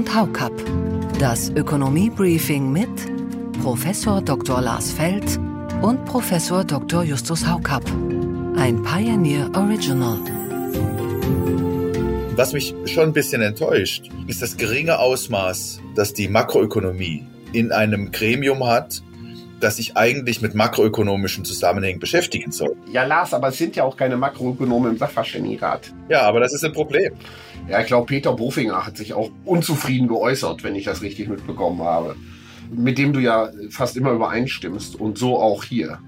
und Haukapp. Das Ökonomie-Briefing mit Professor Dr. Lars Feld und Professor Dr. Justus Haukapp. Ein Pioneer Original. Was mich schon ein bisschen enttäuscht, ist das geringe Ausmaß, das die Makroökonomie in einem Gremium hat, das sich eigentlich mit makroökonomischen Zusammenhängen beschäftigen soll. Ja, Lars, aber es sind ja auch keine Makroökonomen im Sachverständigenrat. Ja, aber das ist ein Problem. Ja, ich glaube, Peter Bofinger hat sich auch unzufrieden geäußert, wenn ich das richtig mitbekommen habe. Mit dem du ja fast immer übereinstimmst und so auch hier.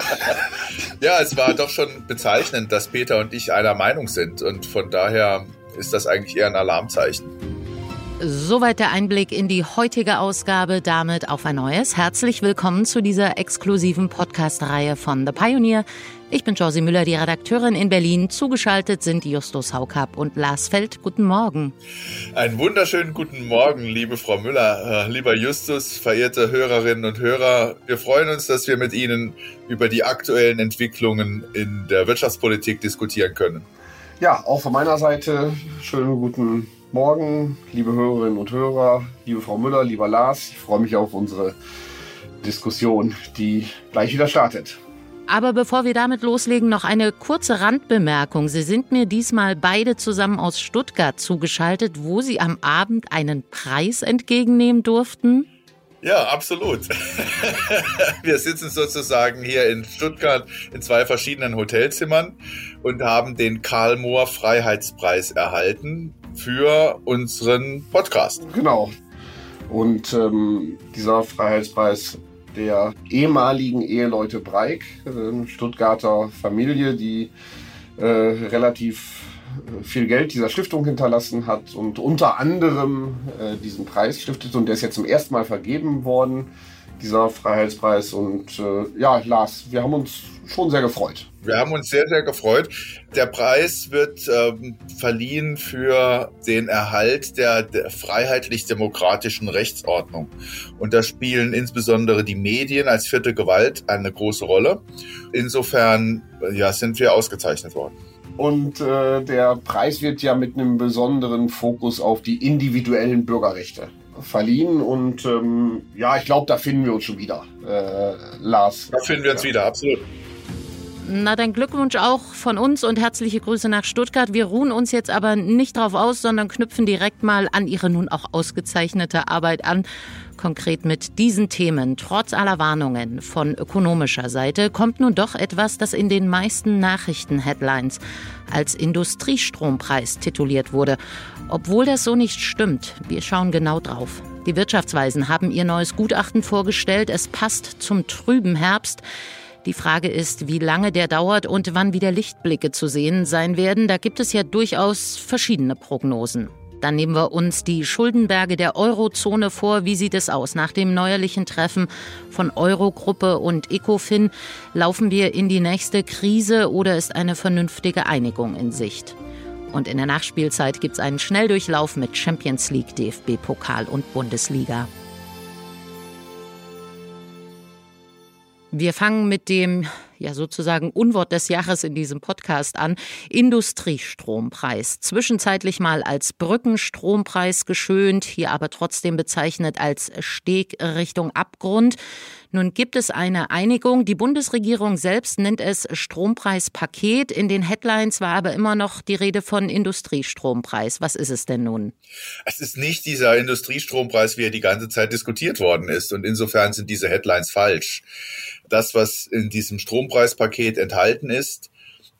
ja, es war doch schon bezeichnend, dass Peter und ich einer Meinung sind und von daher ist das eigentlich eher ein Alarmzeichen. Soweit der Einblick in die heutige Ausgabe, damit auf ein neues. Herzlich willkommen zu dieser exklusiven Podcast-Reihe von The Pioneer. Ich bin Josie Müller, die Redakteurin in Berlin. Zugeschaltet sind Justus Haukapp und Lars Feld. Guten Morgen. Einen wunderschönen guten Morgen, liebe Frau Müller, äh, lieber Justus, verehrte Hörerinnen und Hörer. Wir freuen uns, dass wir mit Ihnen über die aktuellen Entwicklungen in der Wirtschaftspolitik diskutieren können. Ja, auch von meiner Seite schönen guten Morgen, liebe Hörerinnen und Hörer, liebe Frau Müller, lieber Lars. Ich freue mich auf unsere Diskussion, die gleich wieder startet. Aber bevor wir damit loslegen, noch eine kurze Randbemerkung. Sie sind mir diesmal beide zusammen aus Stuttgart zugeschaltet, wo Sie am Abend einen Preis entgegennehmen durften. Ja, absolut. Wir sitzen sozusagen hier in Stuttgart in zwei verschiedenen Hotelzimmern und haben den Karl Mohr Freiheitspreis erhalten für unseren Podcast. Genau. Und ähm, dieser Freiheitspreis der ehemaligen Eheleute Breik, äh, Stuttgarter Familie, die äh, relativ äh, viel Geld dieser Stiftung hinterlassen hat und unter anderem äh, diesen Preis stiftet und der ist jetzt zum ersten Mal vergeben worden, dieser Freiheitspreis. Und äh, ja, Lars, wir haben uns schon sehr gefreut. Wir haben uns sehr, sehr gefreut. Der Preis wird ähm, verliehen für den Erhalt der, der freiheitlich-demokratischen Rechtsordnung. Und da spielen insbesondere die Medien als vierte Gewalt eine große Rolle. Insofern ja, sind wir ausgezeichnet worden. Und äh, der Preis wird ja mit einem besonderen Fokus auf die individuellen Bürgerrechte verliehen. Und ähm, ja, ich glaube, da finden wir uns schon wieder, äh, Lars. Da finden wir uns wieder, absolut. Na, dann Glückwunsch auch von uns und herzliche Grüße nach Stuttgart. Wir ruhen uns jetzt aber nicht drauf aus, sondern knüpfen direkt mal an Ihre nun auch ausgezeichnete Arbeit an. Konkret mit diesen Themen. Trotz aller Warnungen von ökonomischer Seite kommt nun doch etwas, das in den meisten Nachrichten-Headlines als Industriestrompreis tituliert wurde. Obwohl das so nicht stimmt. Wir schauen genau drauf. Die Wirtschaftsweisen haben ihr neues Gutachten vorgestellt. Es passt zum trüben Herbst. Die Frage ist, wie lange der dauert und wann wieder Lichtblicke zu sehen sein werden. Da gibt es ja durchaus verschiedene Prognosen. Dann nehmen wir uns die Schuldenberge der Eurozone vor. Wie sieht es aus? Nach dem neuerlichen Treffen von Eurogruppe und ECOFIN laufen wir in die nächste Krise oder ist eine vernünftige Einigung in Sicht? Und in der Nachspielzeit gibt es einen Schnelldurchlauf mit Champions League, DFB-Pokal und Bundesliga. Wir fangen mit dem ja sozusagen Unwort des Jahres in diesem Podcast an. Industriestrompreis. Zwischenzeitlich mal als Brückenstrompreis geschönt, hier aber trotzdem bezeichnet als Steg Richtung Abgrund. Nun gibt es eine Einigung. Die Bundesregierung selbst nennt es Strompreispaket. In den Headlines war aber immer noch die Rede von Industriestrompreis. Was ist es denn nun? Es ist nicht dieser Industriestrompreis, wie er die ganze Zeit diskutiert worden ist. Und insofern sind diese Headlines falsch. Das, was in diesem Strompreispaket enthalten ist,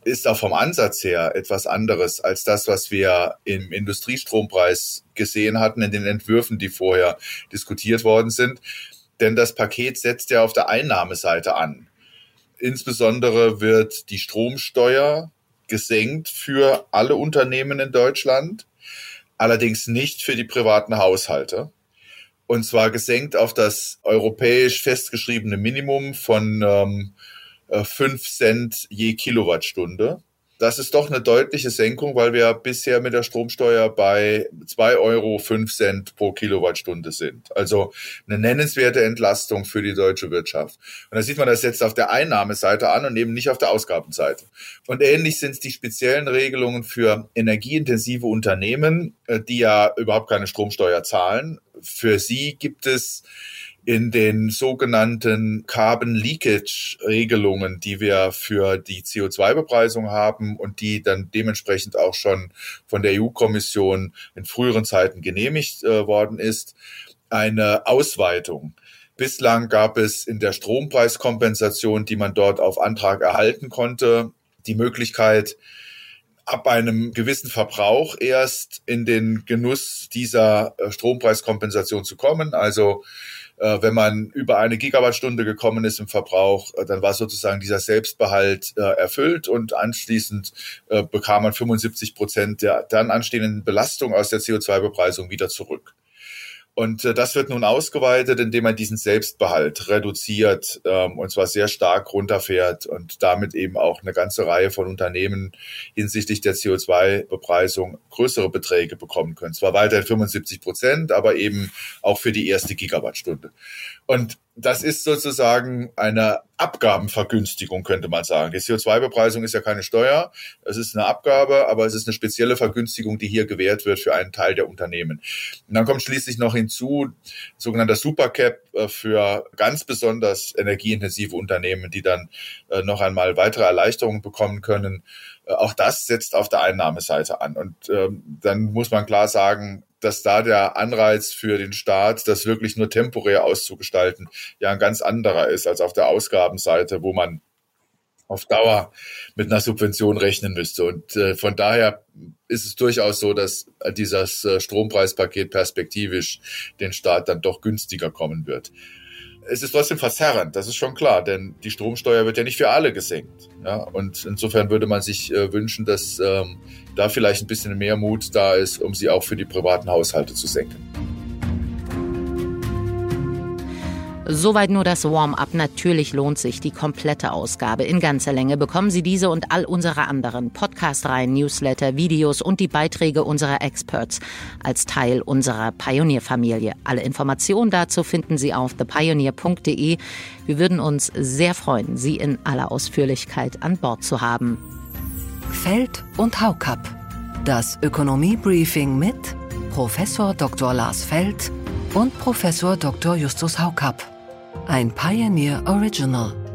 ist auch vom Ansatz her etwas anderes als das, was wir im Industriestrompreis gesehen hatten in den Entwürfen, die vorher diskutiert worden sind. Denn das Paket setzt ja auf der Einnahmeseite an. Insbesondere wird die Stromsteuer gesenkt für alle Unternehmen in Deutschland, allerdings nicht für die privaten Haushalte. Und zwar gesenkt auf das europäisch festgeschriebene Minimum von ähm, 5 Cent je Kilowattstunde. Das ist doch eine deutliche Senkung, weil wir bisher mit der Stromsteuer bei 2,05 Euro pro Kilowattstunde sind. Also eine nennenswerte Entlastung für die deutsche Wirtschaft. Und da sieht man das jetzt auf der Einnahmeseite an und eben nicht auf der Ausgabenseite. Und ähnlich sind es die speziellen Regelungen für energieintensive Unternehmen, äh, die ja überhaupt keine Stromsteuer zahlen. Für sie gibt es in den sogenannten Carbon Leakage Regelungen, die wir für die CO2-Bepreisung haben und die dann dementsprechend auch schon von der EU-Kommission in früheren Zeiten genehmigt äh, worden ist, eine Ausweitung. Bislang gab es in der Strompreiskompensation, die man dort auf Antrag erhalten konnte, die Möglichkeit, ab einem gewissen Verbrauch erst in den Genuss dieser äh, Strompreiskompensation zu kommen. Also äh, wenn man über eine Gigawattstunde gekommen ist im Verbrauch, äh, dann war sozusagen dieser Selbstbehalt erfüllt und anschließend bekam man 75 Prozent der dann anstehenden Belastung aus der CO2-Bepreisung wieder zurück. Und äh, das wird nun ausgeweitet, indem man diesen Selbstbehalt reduziert ähm, und zwar sehr stark runterfährt und damit eben auch eine ganze Reihe von Unternehmen hinsichtlich der CO2-Bepreisung größere Beträge bekommen können. Zwar weiterhin 75 Prozent, aber eben auch für die erste Gigawattstunde. Und das ist sozusagen eine Abgabenvergünstigung, könnte man sagen. Die CO2-Bepreisung ist ja keine Steuer, es ist eine Abgabe, aber es ist eine spezielle Vergünstigung, die hier gewährt wird für einen Teil der Unternehmen. Und dann kommt schließlich noch hinzu, sogenannter Supercap äh, für ganz besonders energieintensive Unternehmen, die dann äh, noch einmal weitere Erleichterungen bekommen können. Äh, auch das setzt auf der Einnahmeseite an. Und ähm, dann muss man klar sagen, dass da der Anreiz für den Staat, das wirklich nur temporär auszugestalten, ja ein ganz anderer ist als auf der Ausgabenseite, wo man auf Dauer mit einer Subvention rechnen müsste. Und äh, von daher ist es durchaus so, dass dieses äh, Strompreispaket perspektivisch den Staat dann doch günstiger kommen wird es ist trotzdem verzerrend, das ist schon klar, denn die Stromsteuer wird ja nicht für alle gesenkt. Ja? Und insofern würde man sich äh, wünschen, dass ähm, da vielleicht ein bisschen mehr Mut da ist, um sie auch für die privaten Haushalte zu senken. Soweit nur das Warm-up. Natürlich lohnt sich die komplette Ausgabe. In ganzer Länge bekommen Sie diese und all unsere anderen Podcast-Reihen, Newsletter, Videos und die Beiträge unserer Experts als Teil unserer Pioneer-Familie. Alle Informationen dazu finden Sie auf thepioneer.de. Wir würden uns sehr freuen, Sie in aller Ausführlichkeit an Bord zu haben. Feld und Haukapp. Das Ökonomie-Briefing mit Professor Dr. Lars Feld und Professor Dr. Justus Haukapp ein Pioneer Original.